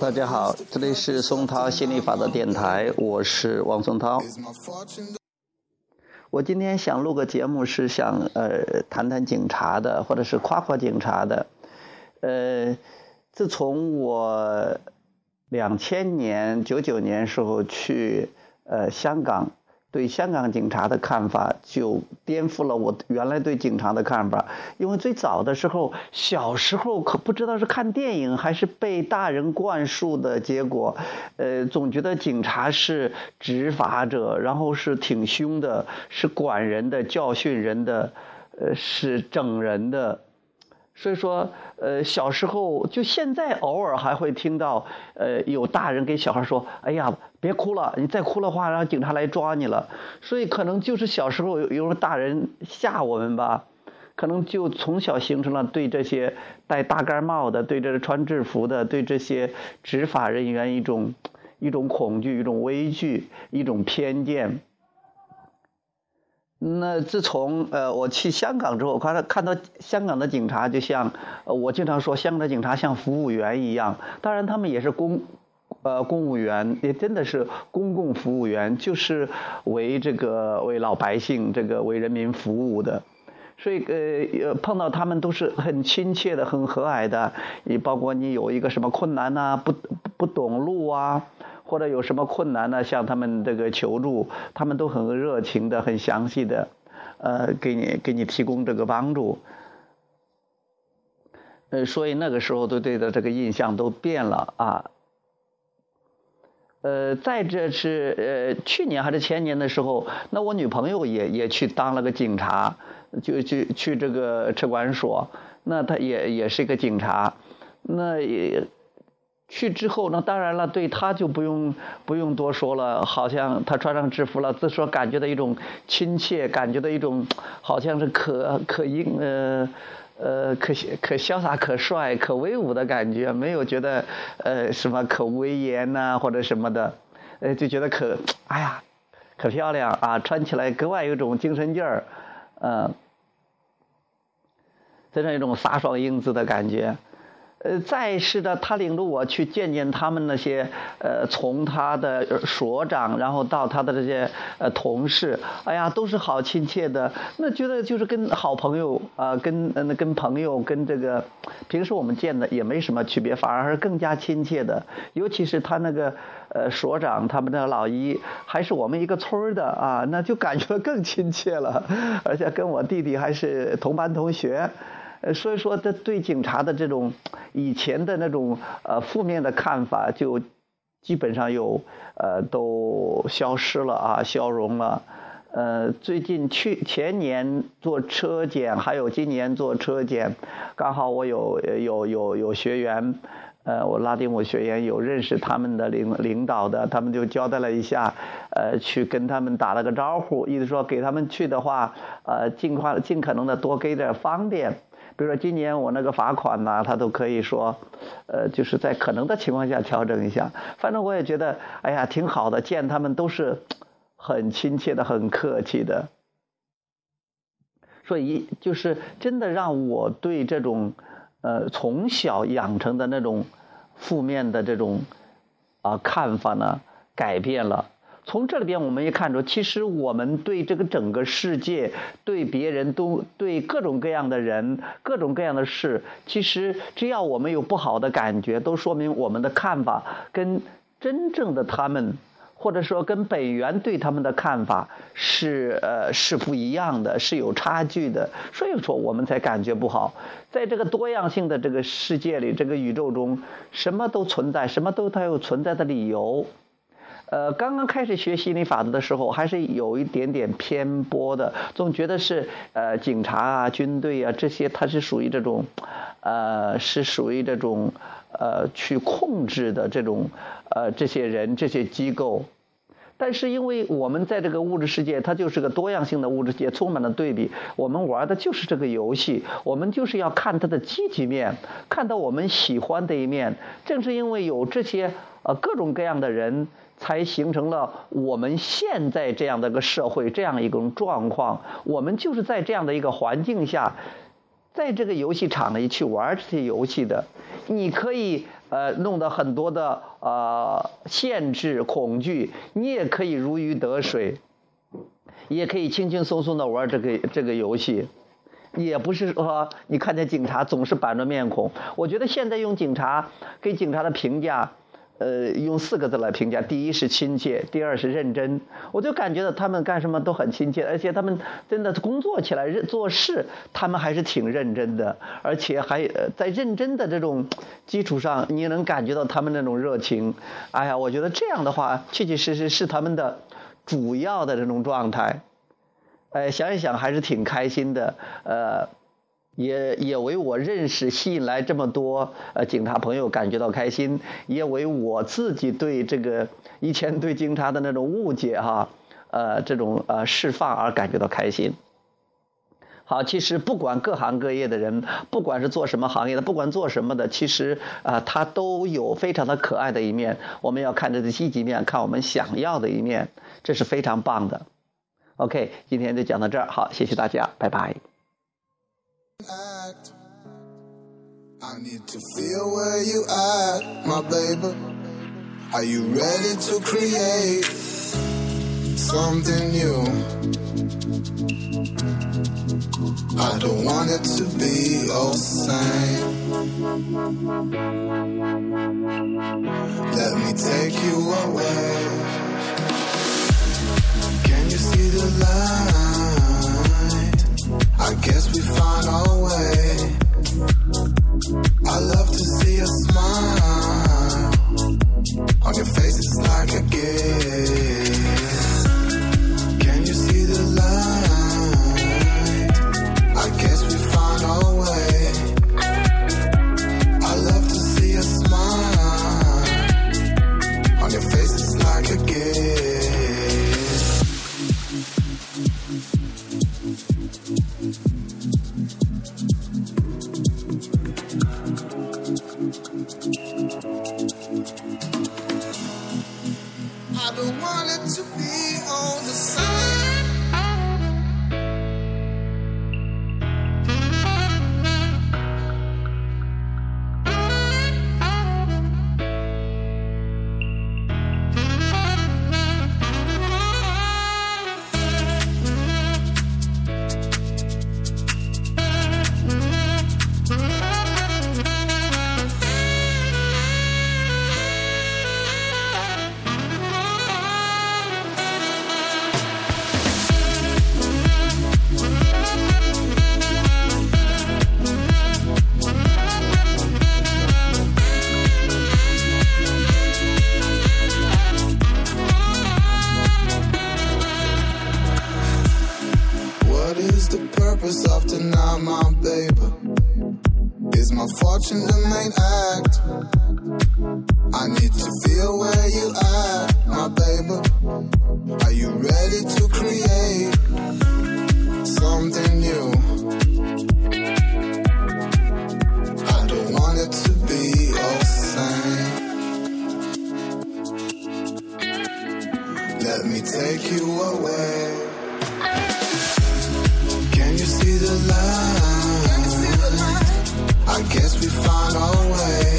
大家好，这里是松涛心理法的电台，我是王松涛。我今天想录个节目，是想呃谈谈警察的，或者是夸夸警察的。呃，自从我两千年九九年时候去呃香港。对香港警察的看法就颠覆了我原来对警察的看法，因为最早的时候，小时候可不知道是看电影还是被大人灌输的结果，呃，总觉得警察是执法者，然后是挺凶的，是管人的、教训人的，呃，是整人的。所以说，呃，小时候就现在偶尔还会听到，呃，有大人给小孩说：“哎呀，别哭了，你再哭的话，让警察来抓你了。”所以可能就是小时候有有大人吓我们吧，可能就从小形成了对这些戴大盖帽的、对这穿制服的、对这些执法人员一种一种恐惧、一种畏惧、一种偏见。那自从呃我去香港之后，看到看到香港的警察就像，呃我经常说香港的警察像服务员一样，当然他们也是公，呃公务员，也真的是公共服务员，就是为这个为老百姓这个为人民服务的，所以呃碰到他们都是很亲切的，很和蔼的，你包括你有一个什么困难呐，不不懂路啊。或者有什么困难呢？向他们这个求助，他们都很热情的、很详细的，呃，给你给你提供这个帮助。呃，所以那个时候都对的这个印象都变了啊。呃，再这是呃去年还是前年的时候，那我女朋友也也去当了个警察，就去去这个车管所，那她也也是一个警察，那也。去之后，那当然了，对他就不用不用多说了。好像他穿上制服了，自说感觉到一种亲切，感觉到一种好像是可可英呃呃可可潇洒、可帅、可威武的感觉，没有觉得呃什么可威严呐或者什么的，呃就觉得可哎呀可漂亮啊，穿起来格外有种精神劲儿，嗯，这样一种飒爽英姿的感觉。呃，再是的，他领着我去见见他们那些，呃，从他的所长，然后到他的这些呃同事，哎呀，都是好亲切的，那觉得就是跟好朋友啊，跟呃跟朋友跟这个平时我们见的也没什么区别，反而是更加亲切的。尤其是他那个呃所长，他们的老姨还是我们一个村的啊，那就感觉更亲切了，而且跟我弟弟还是同班同学。呃，所以说，这对警察的这种以前的那种呃负面的看法，就基本上有呃都消失了啊，消融了。呃，最近去前年做车检，还有今年做车检，刚好我有有有有学员，呃，我拉丁舞学员有认识他们的领领导的，他们就交代了一下，呃，去跟他们打了个招呼，意思说给他们去的话，呃，尽快尽可能的多给点方便。比如说今年我那个罚款呐，他都可以说，呃，就是在可能的情况下调整一下。反正我也觉得，哎呀，挺好的，见他们都是很亲切的、很客气的。所以就是真的让我对这种呃从小养成的那种负面的这种啊看法呢改变了。从这里边我们也看出，其实我们对这个整个世界、对别人都、对各种各样的人、各种各样的事，其实只要我们有不好的感觉，都说明我们的看法跟真正的他们，或者说跟本源对他们的看法是呃是不一样的，是有差距的。所以说我们才感觉不好。在这个多样性的这个世界里，这个宇宙中，什么都存在，什么都它有存在的理由。呃，刚刚开始学心理法则的时候，还是有一点点偏颇的，总觉得是呃警察啊、军队啊这些，它是属于这种，呃，是属于这种呃去控制的这种呃这些人、这些机构。但是因为我们在这个物质世界，它就是个多样性的物质界，充满了对比。我们玩的就是这个游戏，我们就是要看它的积极面，看到我们喜欢的一面。正是因为有这些呃各种各样的人。才形成了我们现在这样的一个社会，这样一种状况。我们就是在这样的一个环境下，在这个游戏场里去玩这些游戏的。你可以呃弄得很多的呃限制恐惧，你也可以如鱼得水，也可以轻轻松松的玩这个这个游戏。也不是说你看见警察总是板着面孔。我觉得现在用警察给警察的评价，呃，用四个字来评价：第一是亲切，第二是认真。我就感觉到他们干什么都很亲切，而且他们真的工作起来、做事，他们还是挺认真的，而且还在认真的这种基础上，你能感觉到他们那种热情。哎呀，我觉得这样的话，确确实实是他们的主要的这种状态。哎，想一想还是挺开心的，呃，也也为我认识吸引来这么多呃警察朋友感觉到开心，也为我自己对这个以前对警察的那种误解哈，呃，这种呃释放而感觉到开心。好，其实不管各行各业的人，不管是做什么行业的，不管做什么的，其实啊，他都有非常的可爱的一面。我们要看他的积极面，看我们想要的一面，这是非常棒的。OK，今天就讲到这儿，好，谢谢大家，拜拜。I need to feel where you at, my baby. Are you ready to create something new? I don't want it to be all same. Let me take you away Thank you. Fortune the main act. I need to feel where you at, my baby. Are you ready to create the light. I guess we find our way.